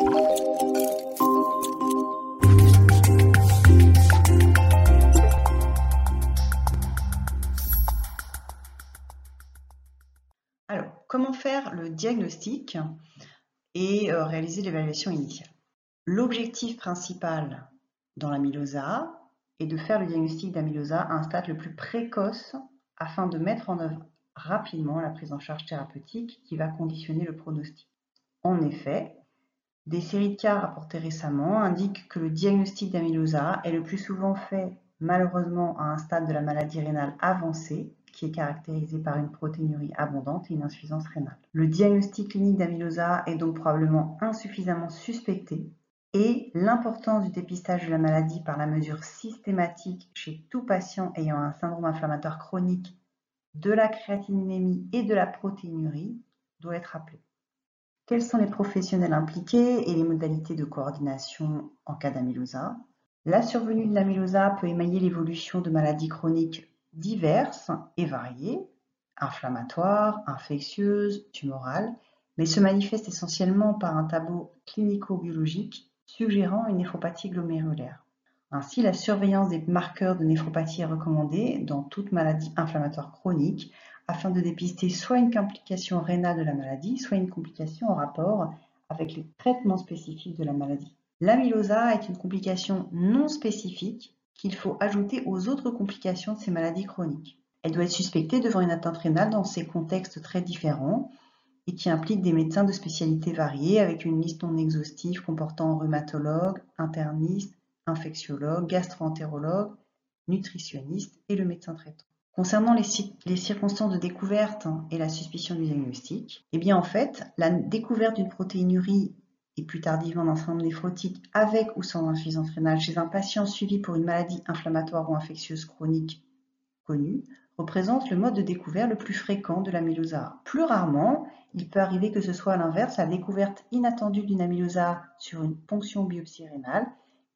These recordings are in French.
Alors, comment faire le diagnostic et euh, réaliser l'évaluation initiale? L'objectif principal dans l'amylose A est de faire le diagnostic d'amylose A à un stade le plus précoce afin de mettre en œuvre rapidement la prise en charge thérapeutique qui va conditionner le pronostic. En effet, des séries de cas rapportées récemment indiquent que le diagnostic d'amylose A est le plus souvent fait malheureusement à un stade de la maladie rénale avancée qui est caractérisé par une protéinurie abondante et une insuffisance rénale. Le diagnostic clinique d'amylose A est donc probablement insuffisamment suspecté et l'importance du dépistage de la maladie par la mesure systématique chez tout patient ayant un syndrome inflammatoire chronique de la créatininémie et de la protéinurie doit être rappelée. Quels sont les professionnels impliqués et les modalités de coordination en cas d'amylose La survenue de l'amylose peut émailler l'évolution de maladies chroniques diverses et variées, inflammatoires, infectieuses, tumorales, mais se manifeste essentiellement par un tableau clinico-biologique suggérant une néphropathie glomérulaire. Ainsi, la surveillance des marqueurs de néphropathie est recommandée dans toute maladie inflammatoire chronique afin de dépister soit une complication rénale de la maladie, soit une complication en rapport avec les traitements spécifiques de la maladie. L'amylosa est une complication non spécifique qu'il faut ajouter aux autres complications de ces maladies chroniques. Elle doit être suspectée devant une atteinte rénale dans ces contextes très différents et qui implique des médecins de spécialités variées avec une liste non exhaustive comportant rhumatologue, interniste, infectiologue, gastroentérologue, nutritionniste et le médecin traitant. Concernant les, circonstances de découverte et la suspicion du diagnostic, eh bien en fait, la découverte d'une protéinurie et plus tardivement d'un syndrome néphrotique avec ou sans insuffisance rénale chez un patient suivi pour une maladie inflammatoire ou infectieuse chronique connue représente le mode de découverte le plus fréquent de l'amylose. Plus rarement, il peut arriver que ce soit à l'inverse la découverte inattendue d'une amylose sur une ponction biopsie rénale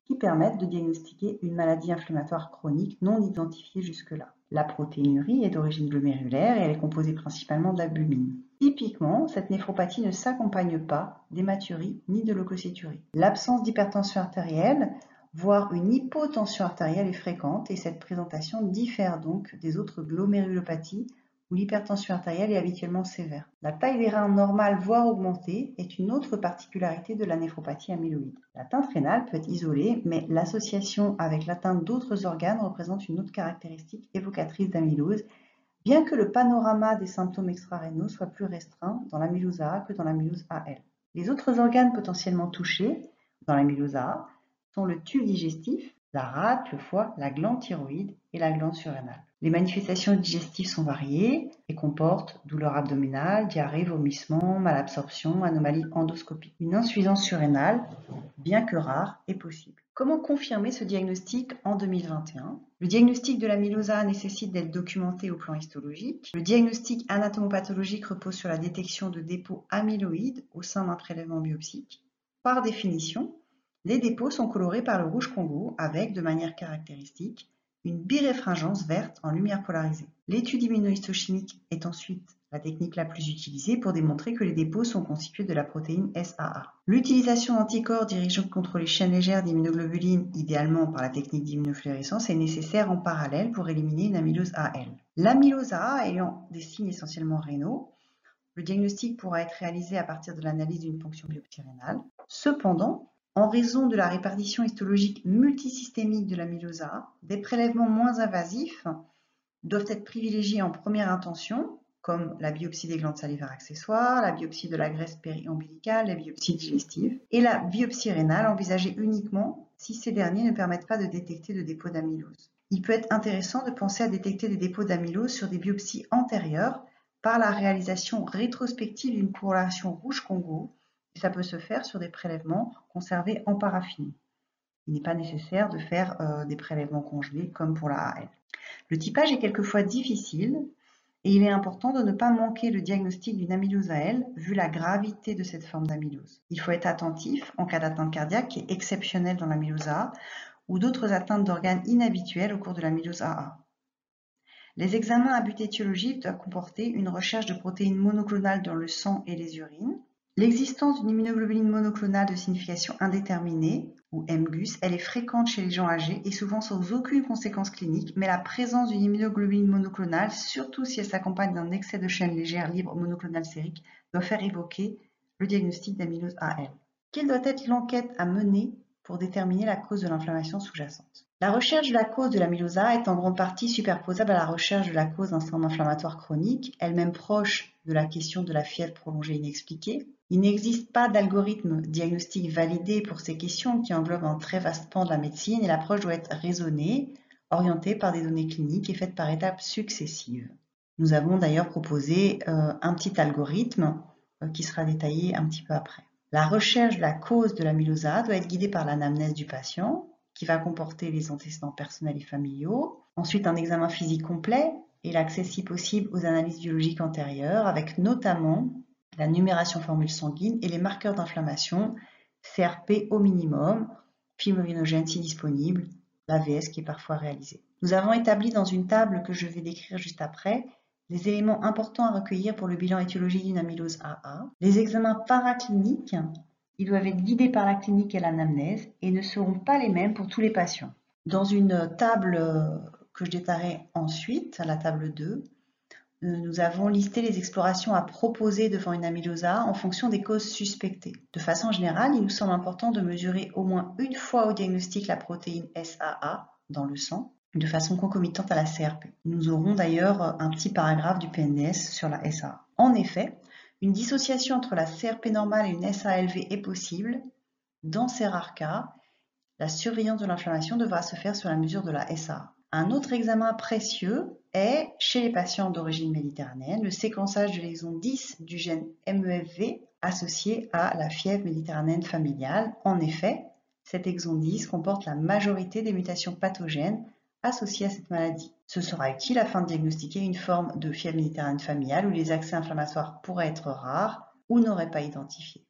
qui permette de diagnostiquer une maladie inflammatoire chronique non identifiée jusque-là. La protéinurie est d'origine glomérulaire et elle est composée principalement d'albumine. Typiquement, cette néphropathie ne s'accompagne pas d'hématurie ni de leucocyturie. L'absence d'hypertension artérielle voire une hypotension artérielle est fréquente et cette présentation diffère donc des autres glomérulopathies où l'hypertension artérielle est habituellement sévère. La taille des reins normale voire augmentée est une autre particularité de la néphropathie amyloïde. L'atteinte rénale peut être isolée, mais l'association avec l'atteinte d'autres organes représente une autre caractéristique évocatrice d'amylose, bien que le panorama des symptômes extra-rénaux soit plus restreint dans l'amylose A que dans l'amylose AL. Les autres organes potentiellement touchés dans l'amylose A sont le tube digestif, la rate, le foie, la glande thyroïde et la glande surrénale. Les manifestations digestives sont variées et comportent douleur abdominale, diarrhée, vomissement, malabsorption, anomalie endoscopique. Une insuffisance surrénale, bien que rare, est possible. Comment confirmer ce diagnostic en 2021 Le diagnostic de l'amylose nécessite d'être documenté au plan histologique. Le diagnostic anatomopathologique repose sur la détection de dépôts amyloïdes au sein d'un prélèvement biopsique. Par définition, les dépôts sont colorés par le rouge Congo avec, de manière caractéristique, une biréfringence verte en lumière polarisée. L'étude immunohistochimique est ensuite la technique la plus utilisée pour démontrer que les dépôts sont constitués de la protéine SAA. L'utilisation d'anticorps dirigeant contre les chaînes légères d'immunoglobulines, idéalement par la technique d'immunofluorescence, est nécessaire en parallèle pour éliminer une amylose AL. L'amylose A ayant des signes essentiellement rénaux, le diagnostic pourra être réalisé à partir de l'analyse d'une ponction biopsie. Cependant, en raison de la répartition histologique multisystémique de l'amylose A, des prélèvements moins invasifs doivent être privilégiés en première intention, comme la biopsie des glandes salivaires accessoires, la biopsie de la graisse périombilicale, la biopsie digestive, et la biopsie rénale envisagée uniquement si ces derniers ne permettent pas de détecter de dépôt d'amylose. Il peut être intéressant de penser à détecter des dépôts d'amylose sur des biopsies antérieures par la réalisation rétrospective d'une corrélation rouge-congo ça peut se faire sur des prélèvements conservés en paraffine. Il n'est pas nécessaire de faire euh, des prélèvements congelés comme pour la AL. Le typage est quelquefois difficile et il est important de ne pas manquer le diagnostic d'une amylose AL vu la gravité de cette forme d'amylose. Il faut être attentif en cas d'atteinte cardiaque qui est exceptionnelle dans l'amylose A ou d'autres atteintes d'organes inhabituelles au cours de l'amylose AA. Les examens à but étiologique doivent comporter une recherche de protéines monoclonales dans le sang et les urines, L'existence d'une immunoglobuline monoclonale de signification indéterminée, ou MGUS, elle est fréquente chez les gens âgés et souvent sans aucune conséquence clinique, mais la présence d'une immunoglobuline monoclonale, surtout si elle s'accompagne d'un excès de chaîne légère libre monoclonale sérique, doit faire évoquer le diagnostic d'amylose AL. Quelle doit être l'enquête à mener pour déterminer la cause de l'inflammation sous-jacente? La recherche de la cause de l'amylose A est en grande partie superposable à la recherche de la cause d'un syndrome inflammatoire chronique, elle-même proche de la question de la fièvre prolongée inexpliquée, il n'existe pas d'algorithme diagnostique validé pour ces questions qui englobent un très vaste pan de la médecine et l'approche doit être raisonnée, orientée par des données cliniques et faite par étapes successives. Nous avons d'ailleurs proposé euh, un petit algorithme euh, qui sera détaillé un petit peu après. La recherche de la cause de l'amylose A doit être guidée par l'anamnèse du patient, qui va comporter les antécédents personnels et familiaux, ensuite un examen physique complet et l'accès si possible aux analyses biologiques antérieures, avec notamment la numération formule sanguine et les marqueurs d'inflammation, CRP au minimum, fibrinogène si disponible, l'AVS qui est parfois réalisé. Nous avons établi dans une table que je vais décrire juste après les éléments importants à recueillir pour le bilan étiologique d'une amylose AA. Les examens paracliniques, ils doivent être guidés par la clinique et l'anamnèse et ne seront pas les mêmes pour tous les patients. Dans une table que je détaillerai ensuite, la table 2, euh, nous avons listé les explorations à proposer devant une amylosa en fonction des causes suspectées. De façon générale, il nous semble important de mesurer au moins une fois au diagnostic la protéine SAA dans le sang, de façon concomitante à la CRP. Nous aurons d'ailleurs un petit paragraphe du PNS sur la SAA. En effet, une dissociation entre la CRP normale et une SALV est possible. Dans ces rares cas, la surveillance de l'inflammation devra se faire sur la mesure de la SAA. Un autre examen précieux est, chez les patients d'origine méditerranéenne, le séquençage de l'exon 10 du gène MEFV associé à la fièvre méditerranéenne familiale. En effet, cet exon 10 comporte la majorité des mutations pathogènes associées à cette maladie. Ce sera utile afin de diagnostiquer une forme de fièvre méditerranéenne familiale où les accès inflammatoires pourraient être rares ou n'auraient pas identifié.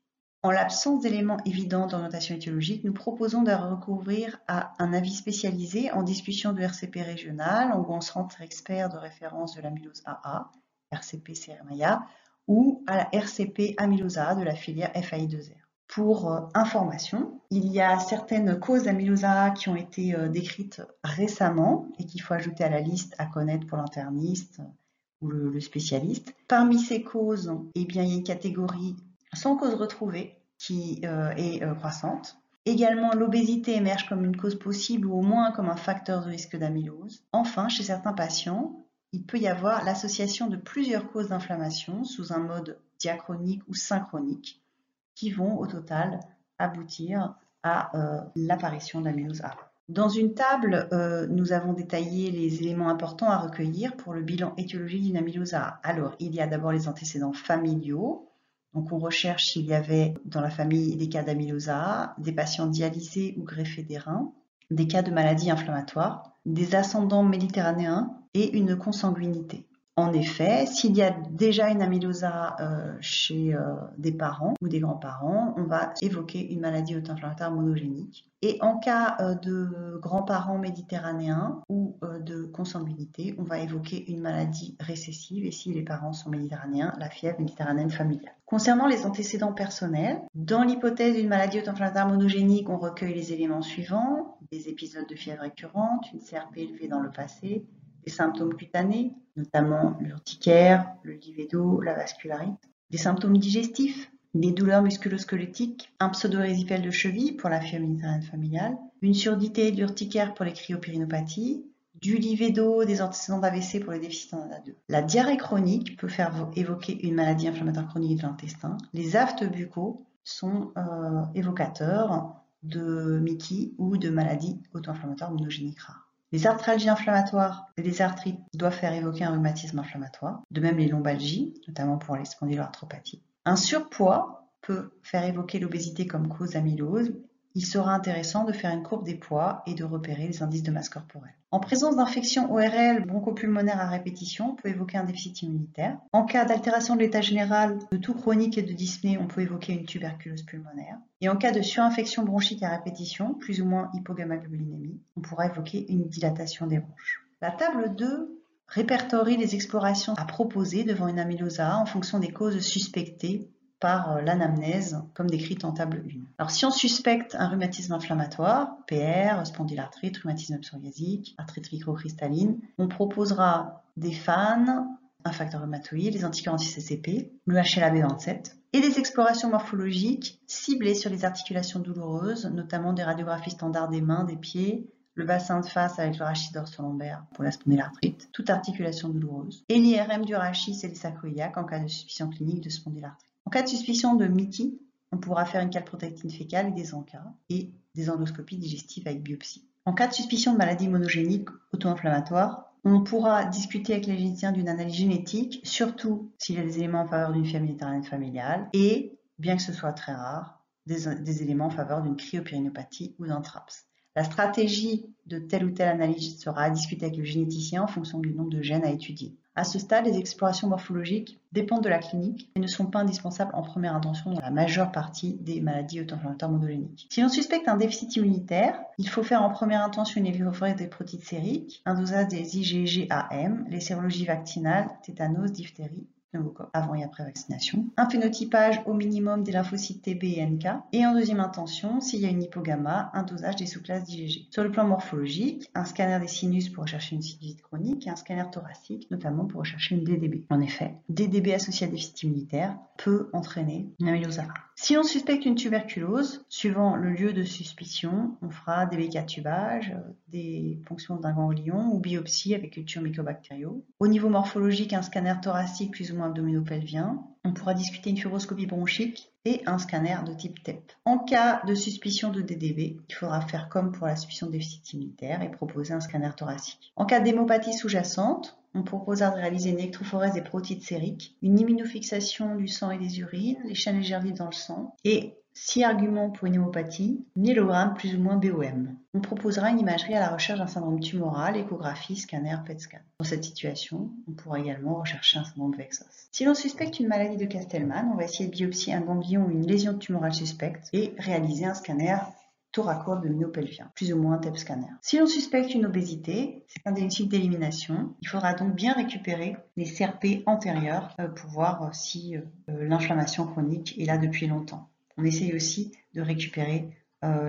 En l'absence d'éléments évidents d'orientation étiologique, nous proposons de recourir à un avis spécialisé en discussion de RCP régional, en centre expert de référence de l'amylose AA, RCP CRMAIA, ou à la RCP amylose A de la filière FAI2R. Pour euh, information, il y a certaines causes d'amylose A qui ont été euh, décrites récemment et qu'il faut ajouter à la liste à connaître pour l'interniste ou le, spécialiste. Parmi ces causes, eh bien, il y a une catégorie sans cause retrouvée qui euh, est euh, croissante. Également, l'obésité émerge comme une cause possible ou au moins comme un facteur de risque d'amylose. Enfin, chez certains patients, il peut y avoir l'association de plusieurs causes d'inflammation sous un mode diachronique ou synchronique qui vont au total aboutir à euh, l'apparition d'amylose A. Dans une table, nous avons détaillé les éléments importants à recueillir pour le bilan étiologique d'une amylose A. Alors, il y a d'abord les antécédents familiaux, donc on recherche s'il y avait dans la famille des cas d'amylose des patients dialysés ou greffés des reins, des cas de maladies inflammatoires, des ascendants méditerranéens et une consanguinité. En effet, s'il y a déjà une amylosa euh, chez euh, des parents ou des grands-parents, on va évoquer une maladie auto-inflammatoire monogénique. Et en cas euh, de grands-parents méditerranéens ou de consanguinité, on va évoquer une maladie récessive et si les parents sont méditerranéens, la fièvre méditerranéenne familiale. Concernant les antécédents personnels, dans l'hypothèse d'une maladie auto-inflammatoire monogénique, on recueille les éléments suivants, des épisodes de fièvre récurrente, une CRP élevée dans le passé, des symptômes cutanés, notamment l'urticaire, le livédo, la vascularite, des symptômes digestifs, des douleurs musculosquelettiques, un pseudo-résipiel de cheville pour la méditerranéenne familiale, une surdité d'urticaire pour les cryopyrénopathies, du livédo, des antécédents d'AVC pour les déficits en ADA2. La diarrhée chronique peut faire évoquer une maladie inflammatoire chronique de l'intestin. Les aftes buccaux sont euh, évocateurs de Mickey ou de maladies auto-inflammatoires monogéniques rares. Les arthralgies inflammatoires et les arthrites doivent faire évoquer un rhumatisme inflammatoire, de même les lombalgies, notamment pour les spondyloarthropathies. Un surpoids peut faire évoquer l'obésité comme cause d'amylose il sera intéressant de faire une courbe des poids et de repérer les indices de masse corporelle. En présence d'infection ORL bronchopulmonaire à répétition, on peut évoquer un déficit immunitaire. En cas d'altération de l'état général, de tout chronique et de dyspnée, on peut évoquer une tuberculose pulmonaire. Et en cas de surinfection bronchique à répétition, plus ou moins hypogammaglobulinémie, on pourra évoquer une dilatation des bronches. La table 2 répertorie les explorations à proposer devant une amylosa en fonction des causes suspectées par euh, l'anamnèse, comme décrite en table 1. Alors, si on suspecte un rhumatisme inflammatoire, PR, spondylarthrite, rhumatisme psoriasique, arthrite microcristalline, on proposera des FAN, un facteur rhumatoïde, les anticorps anti-CCP, le HLA-B27 et des explorations morphologiques ciblées sur les articulations douloureuses, notamment des radiographies standards des mains, des pieds, le bassin de face avec le rachis dorsolaire pour la spondylarthrite, toute articulation douloureuse, et l'IRM du rachis et les sacroiliaques en cas de suspicion clinique de spondylarthrite. En cas de suspicion de MITI, on pourra faire une calprotectine fécale et des encas et des endoscopies digestives avec biopsie. En cas de suspicion de maladie monogénique auto-inflammatoire, on pourra discuter avec les généticiens d'une analyse génétique, surtout s'il y a des éléments en faveur d'une méditerranéenne familiale, et, bien que ce soit très rare, des, des éléments en faveur d'une cryopérinopathie ou d'un TRAPS. La stratégie de telle ou telle analyse sera à discuter avec le généticien en fonction du nombre de gènes à étudier. À ce stade, les explorations morphologiques dépendent de la clinique et ne sont pas indispensables en première intention dans la majeure partie des maladies auto-inflammatoires monogéniques. Si on suspecte un déficit immunitaire, il faut faire en première intention une évirophorie des protides sériques, un dosage des IgG-AM, les sérologies vaccinales, tétanos, diphtérie, avant et après vaccination, un phénotypage au minimum des lymphocytes TB et NK, et en deuxième intention, s'il y a une hypogamma, un dosage des sous-classes d'IgG. Sur le plan morphologique, un scanner des sinus pour rechercher une sinusite chronique et un scanner thoracique, notamment pour rechercher une DDB. En effet, DDB associé à déficit immunitaire peut entraîner une amylose Si on suspecte une tuberculose, suivant le lieu de suspicion, on fera des bécatubages, des fonctions d'un ganglion ou biopsie avec culture mycobactériaux. Au niveau morphologique, un scanner thoracique plus ou moins abdominopelvien. On pourra discuter une fibroscopie bronchique et un scanner de type TEP. En cas de suspicion de DDB, il faudra faire comme pour la suspicion de déficit immunitaire et proposer un scanner thoracique. En cas d'hémopathie sous-jacente, on proposera de réaliser une électrophorèse des protides sériques, une immunofixation du sang et des urines, les chaînes légères vives dans le sang et Six arguments pour une hémopathie, myélogramme plus ou moins BOM. On proposera une imagerie à la recherche d'un syndrome tumoral, échographie, scanner, PET scan. Dans cette situation, on pourra également rechercher un syndrome Vexos. Si l'on suspecte une maladie de Castellman, on va essayer de biopsier un ganglion ou une lésion tumorale suspecte et réaliser un scanner thoraco-abdominopelvien, plus ou moins TEP scanner. Si l'on suspecte une obésité, c'est un diagnostic d'élimination. Il faudra donc bien récupérer les CRP antérieurs euh, pour voir si euh, l'inflammation chronique est là depuis longtemps on essaye aussi de récupérer euh,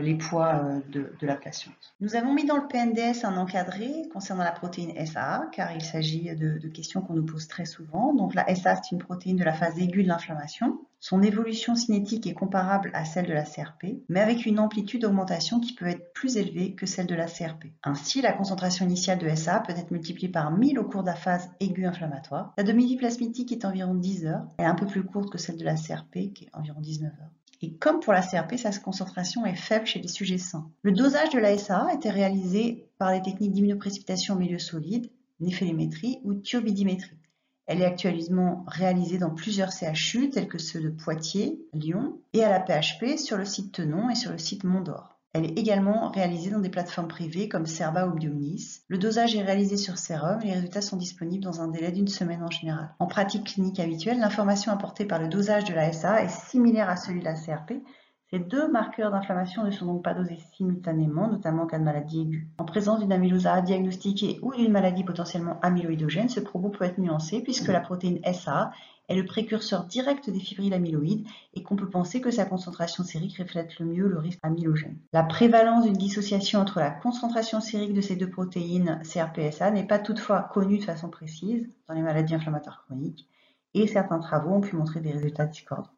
les poids euh, de, la patiente. Nous avons mis dans le PNDS un encadré concernant la protéine SA, car il s'agit de, questions qu'on nous pose très souvent. Donc la SA, c'est une protéine de la phase aiguë de l'inflammation. Son évolution cinétique est comparable à celle de la CRP, mais avec une amplitude d'augmentation qui peut être plus élevée que celle de la CRP. Ainsi, la concentration initiale de SA peut être multipliée par 1000 au cours de la phase aiguë inflammatoire. La demi plasmitique est environ 10 heures, elle est un peu plus courte que celle de la CRP, qui est environ 19 heures. Et comme pour la CRP, sa concentration est faible chez les sujets sains. Le dosage de la SA était réalisé par les techniques d'immunoprécipitation au milieu solide, néphélémétrie ou thiobidimétrie. Elle est actuellement réalisée dans plusieurs CHU tels que ceux de Poitiers, Lyon et à la PHP sur le site Tenon et sur le site Mondor. Elle est également réalisée dans des plateformes privées comme Serba ou Biomnis. Le dosage est réalisé sur sérum et les résultats sont disponibles dans un délai d'une semaine en général. En pratique clinique habituelle, l'information apportée par le dosage de la SA est similaire à celui de la CRP. Ces deux marqueurs d'inflammation ne sont donc pas dosés simultanément, notamment en cas de maladie aiguë. En présence d'une amylose diagnostiquée ou d'une maladie potentiellement amyloïdogène, ce propos peut être nuancé puisque la protéine SA est le précurseur direct des fibrilles amyloïdes et qu'on peut penser que sa concentration sérique reflète le mieux le risque amylogène. La prévalence d'une dissociation entre la concentration sérique de ces deux protéines CRPSA n'est pas toutefois connue de façon précise dans les maladies inflammatoires chroniques et certains travaux ont pu montrer des résultats discordants.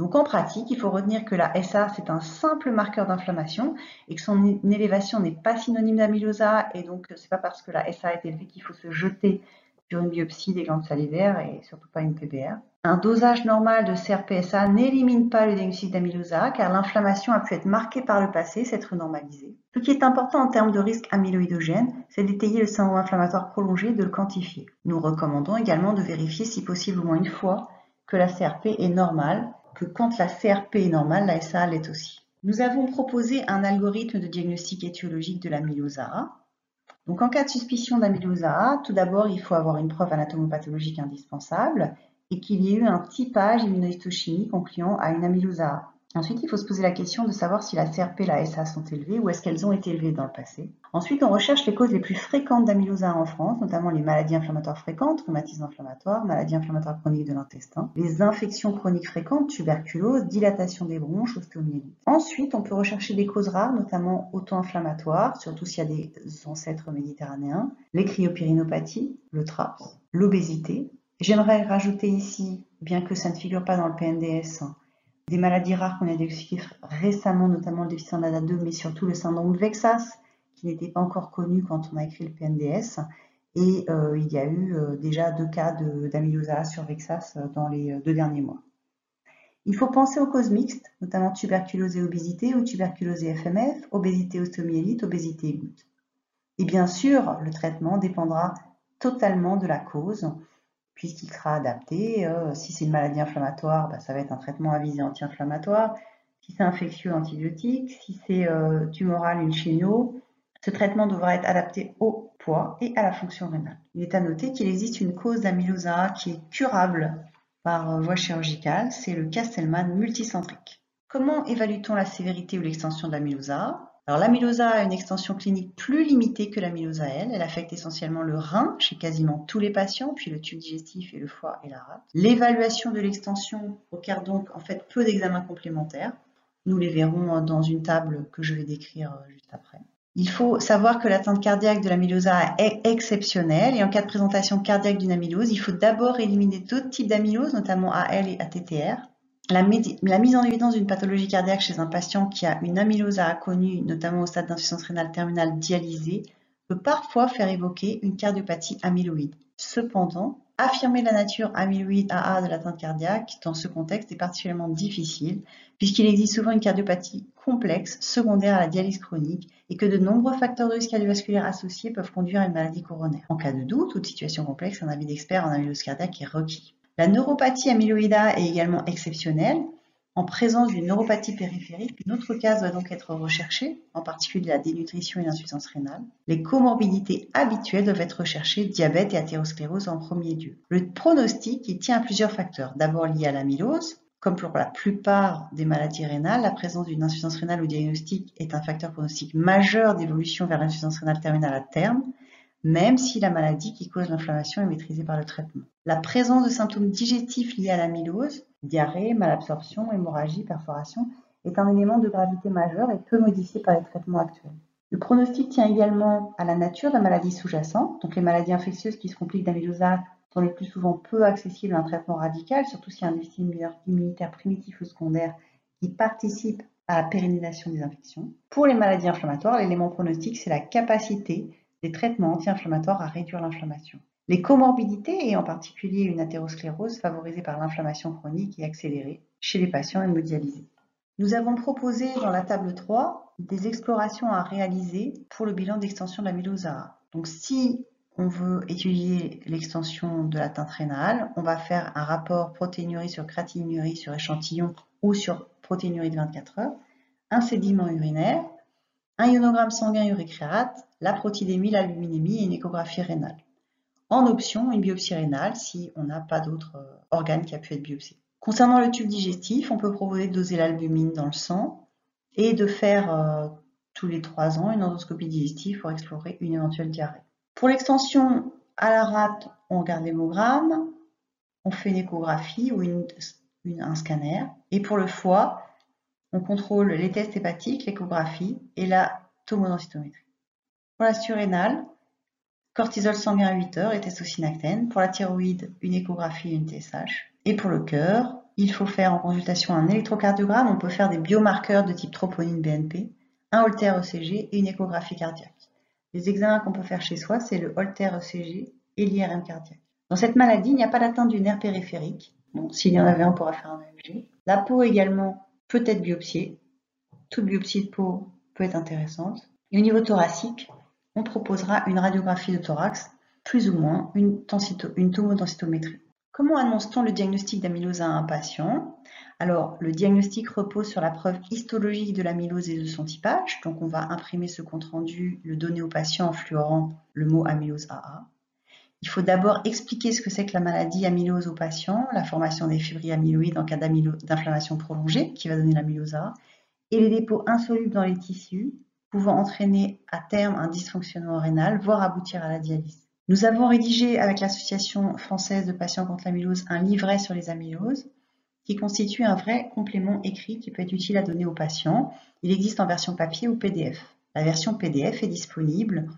Donc en pratique, il faut retenir que la SA, c'est un simple marqueur d'inflammation et que son élévation n'est pas synonyme d'amylosa et donc c'est pas parce que la SA est élevée qu'il faut se jeter sur une biopsie des glandes salivaires et surtout pas une PBR. Un dosage normal de CRPSA n'élimine pas le diagnostic d'amylosa car l'inflammation a pu être marquée par le passé, s'être normalisée. Ce qui est important en termes de risque amyloïdogène, c'est d'étayer le syndrome inflammatoire prolongé et de le quantifier. Nous recommandons également de vérifier si possible au moins une fois que la CRP est normale, que quand la CRP est normale, la SA l'est aussi. Nous avons proposé un algorithme de diagnostic étiologique de l'amylosa donc en cas de suspicion d'amylose A, tout d'abord il faut avoir une preuve anatomopathologique indispensable et qu'il y ait eu un typage immunohistochimique concluant à une amylose A. Ensuite, il faut se poser la question de savoir si la CRP et la SA sont élevées ou est-ce qu'elles ont été élevées dans le passé. Ensuite, on recherche les causes les plus fréquentes d'amylose en France, notamment les maladies inflammatoires fréquentes, rhumatisme inflammatoire, maladies inflammatoires chroniques de l'intestin, les infections chroniques fréquentes, tuberculose, dilatation des bronches, ostéomyélite. Ensuite, on peut rechercher des causes rares, notamment auto-inflammatoires, surtout s'il y a des ancêtres méditerranéens, les cryopyrinopathies, le TRAPS, l'obésité. J'aimerais rajouter ici, bien que ça ne figure pas dans le PNDS, des maladies rares qu'on a diagnostiquées récemment, notamment le déficit en ADA2, mais surtout le syndrome Vexas, qui n'était pas encore connu quand on a écrit le PNDS. Et euh, il y a eu euh, déjà deux cas d'amylose sur Vexas euh, dans les deux derniers mois. Il faut penser aux causes mixtes, notamment tuberculose et obésité ou tuberculose et FMF, obésité ostéomyélite, obésité goutte. Et bien sûr, le traitement dépendra totalement de la cause puisqu'il sera adapté. Euh, si c'est une maladie inflammatoire, bah, ça va être un traitement à visée anti-inflammatoire. Si c'est infectieux, antibiotique. Si c'est euh, tumoral, une chimio. Ce traitement devra être adapté au poids et à la fonction rénale. Il est à noter qu'il existe une cause d'amylose qui est curable par euh, voie chirurgicale, c'est le Castleman multicentrique. Comment évalue-t-on la sévérité ou l'extension de l'amylose alors l'amylose a une extension clinique plus limitée que l'amylose L. Elle affecte essentiellement le rein chez quasiment tous les patients, puis le tube digestif et le foie et la rate. L'évaluation de l'extension requiert donc en fait peu d'examens complémentaires. Nous les verrons dans une table que je vais décrire juste après. Il faut savoir que l'atteinte cardiaque de l'amylose est exceptionnelle et en cas de présentation cardiaque d'une amylose, il faut d'abord éliminer d'autres types d'amylose, notamment AL et ATTR. La, mise en évidence d'une pathologie cardiaque chez un patient qui a une amylose A connue, notamment au stade d'insuffisance rénale terminale dialysée, peut parfois faire évoquer une cardiopathie amyloïde. Cependant, affirmer la nature amyloïde AA de l'atteinte cardiaque dans ce contexte est particulièrement difficile puisqu'il existe souvent une cardiopathie complexe secondaire à la dialyse chronique et que de nombreux facteurs de risque cardiovasculaire associés peuvent conduire à une maladie coronaire. En cas de doute ou de situation complexe, un avis d'expert en amylose cardiaque est requis. La neuropathie amyloïda est également exceptionnelle. En présence d'une neuropathie périphérique, une autre case doit donc être recherchée, en particulier la dénutrition et l'insuffisance rénale. Les comorbidités habituelles doivent être recherchées, diabète et athérosclérose en premier lieu. Le pronostic il tient à plusieurs facteurs. D'abord lié à l'amylose, comme pour la plupart des maladies rénales, la présence d'une insuffisance rénale ou diagnostic est un facteur pronostic majeur d'évolution vers l'insuffisance rénale terminale à terme même si la maladie qui cause l'inflammation est maîtrisée par le traitement. La présence de symptômes digestifs liés à l'amylose, diarrhée, malabsorption, hémorragie, perforation, est un élément de gravité majeure et peu modifié par les traitements actuels. Le pronostic tient également à la nature de la maladie sous-jacente, donc les maladies infectieuses qui se compliquent d'amylose sont les plus souvent peu accessibles à un traitement radical, surtout s'il y a un déficit immunitaire primitif ou secondaire qui participe à la pérennisation des infections. Pour les maladies inflammatoires, l'élément pronostic, c'est la capacité des traitements anti-inflammatoires à réduire l'inflammation. Les comorbidités, et en particulier une athérosclérose favorisée par l'inflammation chronique et accélérée chez les patients hémodialysés. Nous avons proposé dans la table 3 des explorations à réaliser pour le bilan d'extension de l'amylose Donc si on veut étudier l'extension de l'atteinte rénale, on va faire un rapport protéinurie sur créatinurie sur échantillon ou sur protéinurie de 24 heures, un sédiment urinaire, un ionogramme sanguin uricréate, la protidémie, l'albuminémie et une échographie rénale. En option, une biopsie rénale si on n'a pas d'autres euh, organes qui a pu être biopsié. Concernant le tube digestif, on peut proposer de doser l'albumine dans le sang et de faire euh, tous les trois ans une endoscopie digestive pour explorer une éventuelle diarrhée. Pour l'extension à la rate, on regarde l'hémogramme, on fait une échographie ou un scanner. Et pour le foie, on contrôle les tests hépatiques, l'échographie et la tomodensitométrie. Pour la surrénale, cortisol sanguin à 8 heures et testocinactène. Pour la thyroïde, une échographie et une TSH. Et pour le cœur, il faut faire en consultation un électrocardiogramme. On peut faire des biomarqueurs de type troponine BNP, un Holter ECG et une échographie cardiaque. Les examens qu'on peut faire chez soi, c'est le Holter ECG et l'IRM cardiaque. Dans cette maladie, il n'y a pas d'atteinte du nerf périphérique. S'il y en avait on pourrait faire un EMG. La peau également peut être biopsiée. Toute biopsie de peau peut être intéressante. Et au niveau thoracique, on proposera une radiographie de thorax, plus ou moins une, une. Comment annonce-t-on le diagnostic d'amylose à un patient? Alors, le diagnostic repose sur la preuve histologique de l'amylose et de son typage. Donc, on va imprimer ce compte-rendu, le donner au patient en fluorant le mot amylose AA. Il faut d'abord expliquer ce que c'est que la maladie amylose aux patients, la formation des fibrilles amyloïdes en cas d'inflammation prolongée qui va donner l'amylose et les dépôts insolubles dans les tissus pouvant entraîner à terme un dysfonctionnement rénal, voire aboutir à la dialyse. Nous avons rédigé avec l'Association française de patients contre l'amylose un livret sur les amyloses qui constitue un vrai complément écrit qui peut être utile à donner aux patients. Il existe en version papier ou PDF. La version PDF est disponible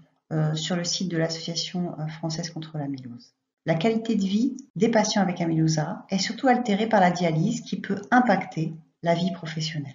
sur le site de l'Association euh, française contre l'amylose. La qualité de vie des patients avec amylosa est surtout altérée par la dialyse qui peut impacter la vie professionnelle.